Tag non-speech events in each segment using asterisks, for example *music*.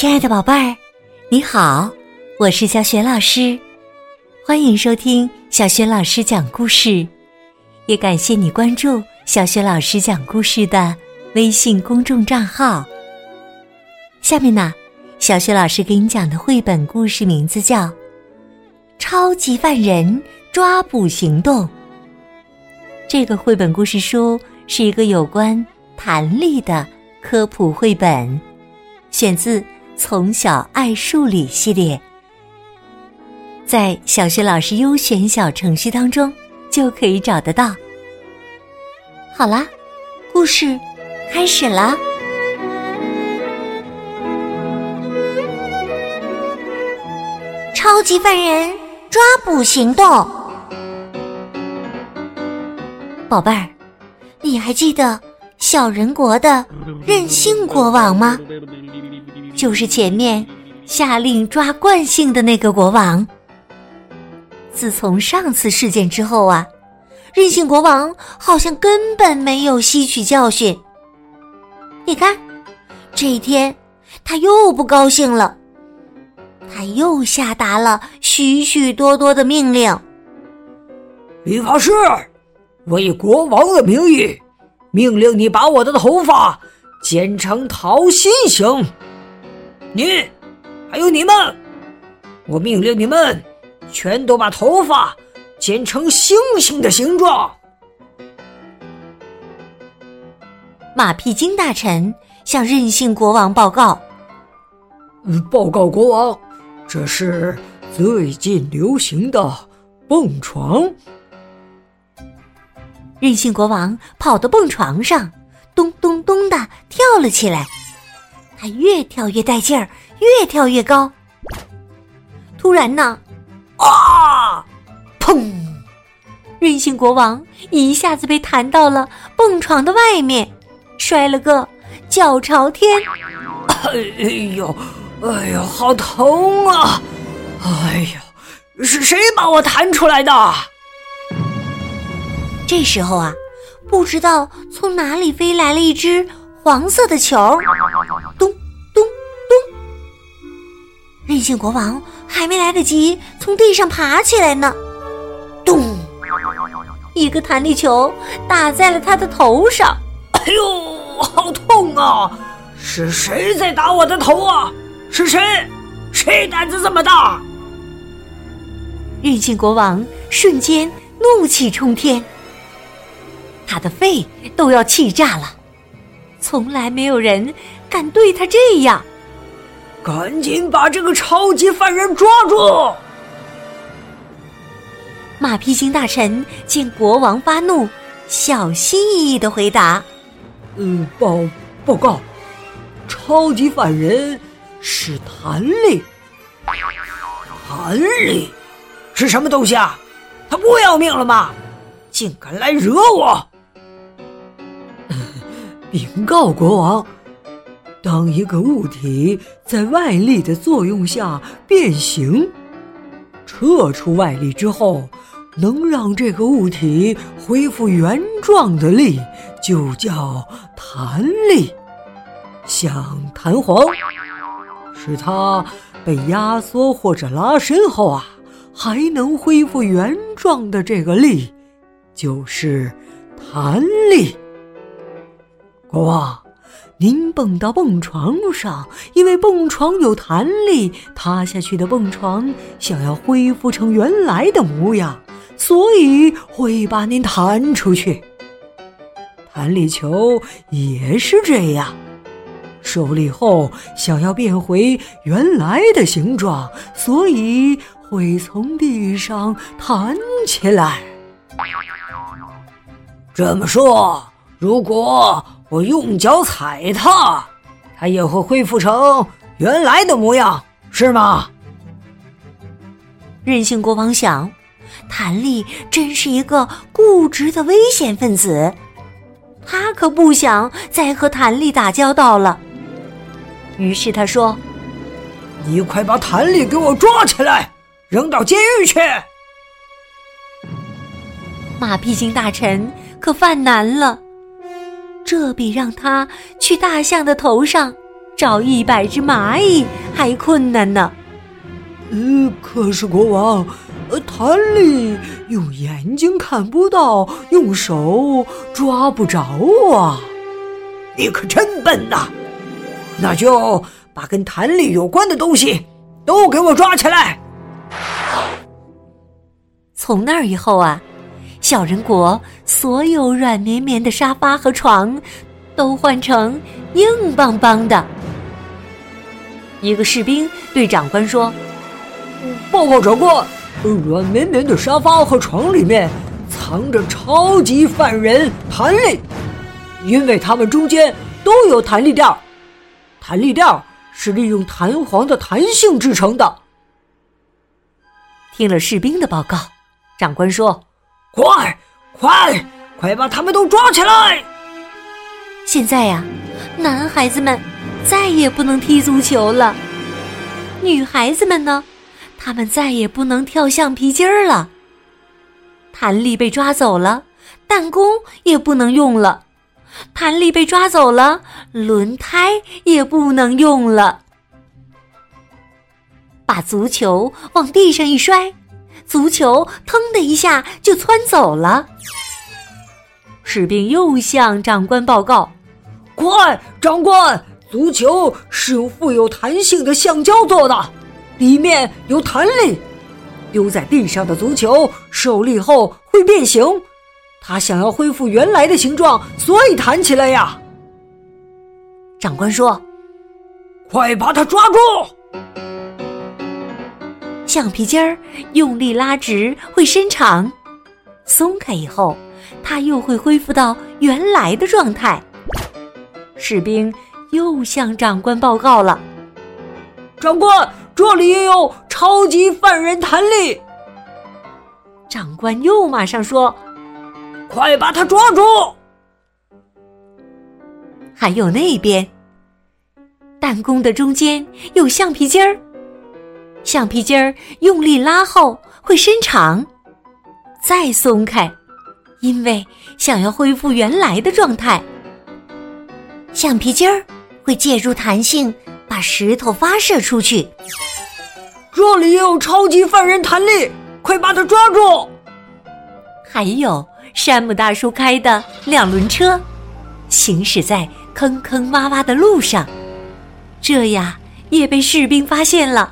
亲爱的宝贝儿，你好，我是小雪老师，欢迎收听小雪老师讲故事，也感谢你关注小雪老师讲故事的微信公众账号。下面呢，小雪老师给你讲的绘本故事名字叫《超级犯人抓捕行动》。这个绘本故事书是一个有关弹力的科普绘本，选自《从小爱数理》系列，在小学老师优选小程序当中就可以找得到。好啦，故事开始啦！超级犯人抓捕行动。宝贝儿，你还记得小人国的任性国王吗？就是前面下令抓惯性的那个国王。自从上次事件之后啊，任性国王好像根本没有吸取教训。你看，这一天他又不高兴了，他又下达了许许多多的命令。理发师。我以国王的名义，命令你把我的头发剪成桃心形。你，还有你们，我命令你们，全都把头发剪成星星的形状。马屁精大臣向任性国王报告：“报告国王，这是最近流行的蹦床。”任性国王跑到蹦床上，咚咚咚的跳了起来。他越跳越带劲儿，越跳越高。突然呢，啊！砰！任性国王一下子被弹到了蹦床的外面，摔了个脚朝天。哎呦，哎呦，好疼啊！哎呦，是谁把我弹出来的？这时候啊，不知道从哪里飞来了一只黄色的球，任性国王还没来得及从地上爬起来呢，咚！一个弹力球打在了他的头上，哎呦，好痛啊！是谁在打我的头啊？是谁？谁胆子这么大？任性国王瞬间怒气冲天。他的肺都要气炸了，从来没有人敢对他这样。赶紧把这个超级犯人抓住！马屁精大臣见国王发怒，小心翼翼的回答：“嗯，报报告，超级犯人是弹力。弹力是什么东西啊？他不要命了吗？竟敢来惹我！” *laughs* 禀告国王，当一个物体在外力的作用下变形，撤出外力之后，能让这个物体恢复原状的力，就叫弹力。像弹簧，使它被压缩或者拉伸后啊，还能恢复原状的这个力，就是弹力。国王，您蹦到蹦床上，因为蹦床有弹力，塌下去的蹦床想要恢复成原来的模样，所以会把您弹出去。弹力球也是这样，受力后想要变回原来的形状，所以会从地上弹起来。这么说，如果……我用脚踩它，它也会恢复成原来的模样，是吗？任性国王想，弹力真是一个固执的危险分子，他可不想再和弹力打交道了。于是他说：“你快把弹力给我抓起来，扔到监狱去。”马屁精大臣可犯难了。这比让他去大象的头上找一百只蚂蚁还困难呢。呃，可是国王，呃，弹力用眼睛看不到，用手抓不着啊！你可真笨呐！那就把跟弹力有关的东西都给我抓起来。从那以后啊，小人国所有软绵绵的沙发和床都换成硬邦邦的。一个士兵对长官说。报告长官，软绵绵的沙发和床里面藏着超级犯人弹力，因为它们中间都有弹力垫弹力垫是利用弹簧的弹性制成的。听了士兵的报告，长官说：“快，快，快把他们都抓起来！现在呀，男孩子们再也不能踢足球了，女孩子们呢？”他们再也不能跳橡皮筋儿了。弹力被抓走了，弹弓也不能用了；弹力被抓走了，轮胎也不能用了。把足球往地上一摔，足球腾的一下就窜走了。士兵又向长官报告：“快，长官，足球是由富有弹性的橡胶做的。”里面有弹力，丢在地上的足球受力后会变形。它想要恢复原来的形状，所以弹起来呀。长官说：“快把它抓住！”橡皮筋儿用力拉直会伸长，松开以后，它又会恢复到原来的状态。士兵又向长官报告了：“长官。”这里也有超级犯人弹力。长官又马上说：“快把他抓住！”还有那边，弹弓的中间有橡皮筋儿，橡皮筋儿用力拉后会伸长，再松开，因为想要恢复原来的状态。橡皮筋儿会借助弹性。把石头发射出去。这里也有超级犯人弹力，快把他抓住！还有山姆大叔开的两轮车，行驶在坑坑洼洼的路上，这呀也被士兵发现了。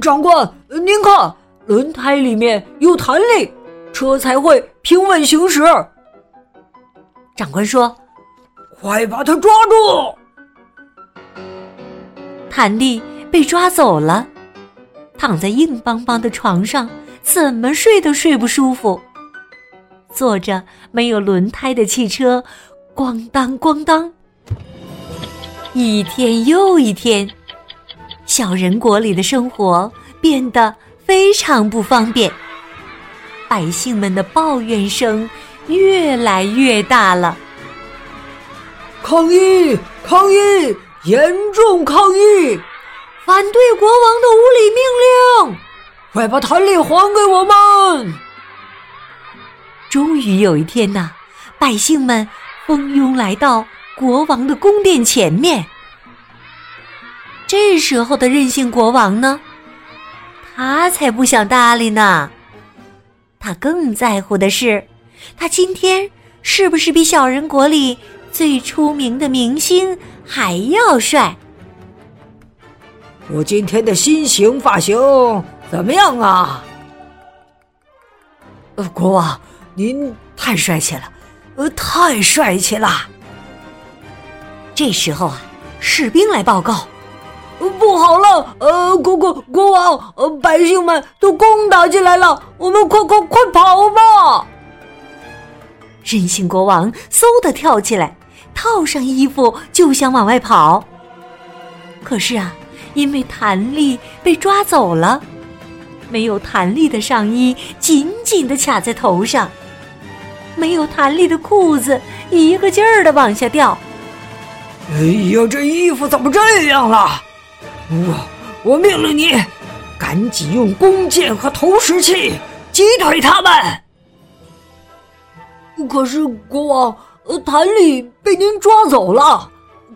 长官，您看，轮胎里面有弹力，车才会平稳行驶。长官说：“快把他抓住！”弹力被抓走了，躺在硬邦邦的床上，怎么睡都睡不舒服。坐着没有轮胎的汽车，咣当咣当。一天又一天，小人国里的生活变得非常不方便，百姓们的抱怨声越来越大了。抗议！抗议！严重抗议！反对国王的无理命令！快把弹力还给我们！终于有一天呐，百姓们蜂拥来到国王的宫殿前面。这时候的任性国王呢，他才不想搭理呢。他更在乎的是，他今天是不是比小人国里最出名的明星？还要帅！我今天的新型发型怎么样啊？呃，国王，您太帅气了，呃，太帅气了。这时候啊，士兵来报告，不好了！呃，国国国王，呃，百姓们都攻打进来了，我们快快快跑吧！任性国王嗖的跳起来。套上衣服就想往外跑，可是啊，因为弹力被抓走了，没有弹力的上衣紧紧的卡在头上，没有弹力的裤子一个劲儿的往下掉。哎呀，这衣服怎么这样了？我我命令你，赶紧用弓箭和投石器击退他们。可是国王。弹力被您抓走了，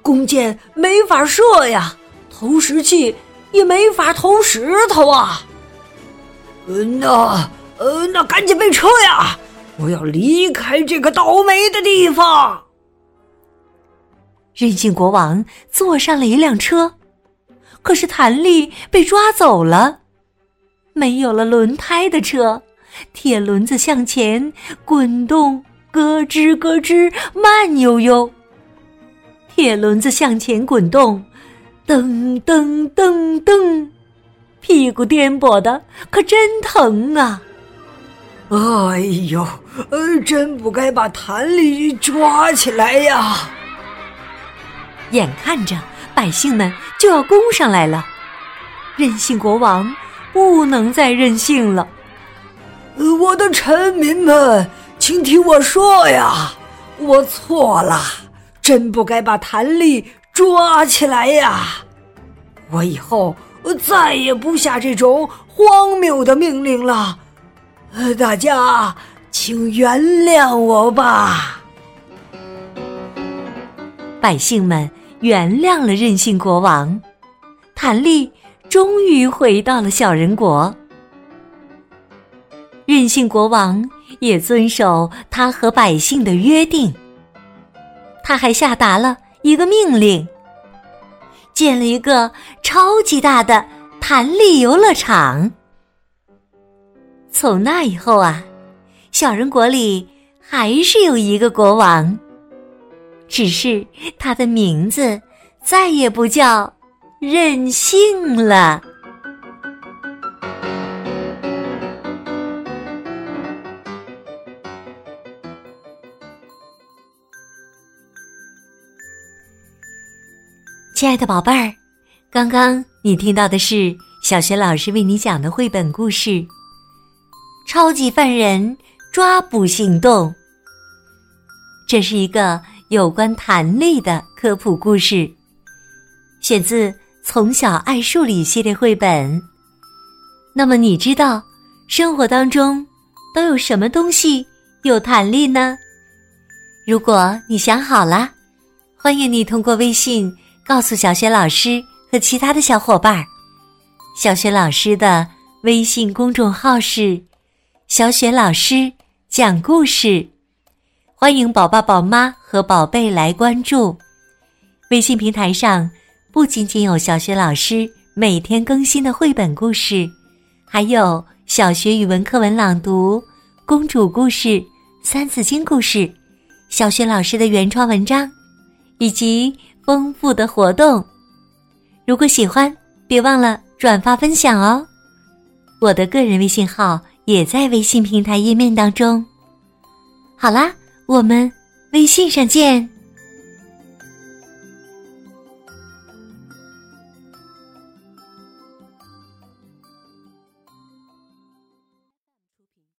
弓箭没法射呀，投石器也没法投石头啊。呃，那呃，那赶紧备车呀！我要离开这个倒霉的地方。任性国王坐上了一辆车，可是弹力被抓走了，没有了轮胎的车，铁轮子向前滚动，咯吱咯吱，慢悠悠。铁轮子向前滚动，噔噔噔噔，屁股颠簸的可真疼啊！哎呦，呃，真不该把弹力抓起来呀！眼看着百姓们就要攻上来了，任性国王不能再任性了。我的臣民们，请听我说呀，我错了，真不该把谭力抓起来呀！我以后再也不下这种荒谬的命令了。大家，请原谅我吧。百姓们。原谅了任性国王，弹力终于回到了小人国。任性国王也遵守他和百姓的约定，他还下达了一个命令，建了一个超级大的弹力游乐场。从那以后啊，小人国里还是有一个国王。只是他的名字再也不叫任性了。亲爱的宝贝儿，刚刚你听到的是小学老师为你讲的绘本故事《超级犯人抓捕行动》。这是一个。有关弹力的科普故事，选自《从小爱数理》系列绘本。那么，你知道生活当中都有什么东西有弹力呢？如果你想好了，欢迎你通过微信告诉小雪老师和其他的小伙伴儿。小雪老师的微信公众号是“小雪老师讲故事”。欢迎宝爸宝妈和宝贝来关注微信平台上，不仅仅有小学老师每天更新的绘本故事，还有小学语文课文朗读、公主故事、三字经故事、小学老师的原创文章，以及丰富的活动。如果喜欢，别忘了转发分享哦。我的个人微信号也在微信平台页面当中。好啦。我们微信上见。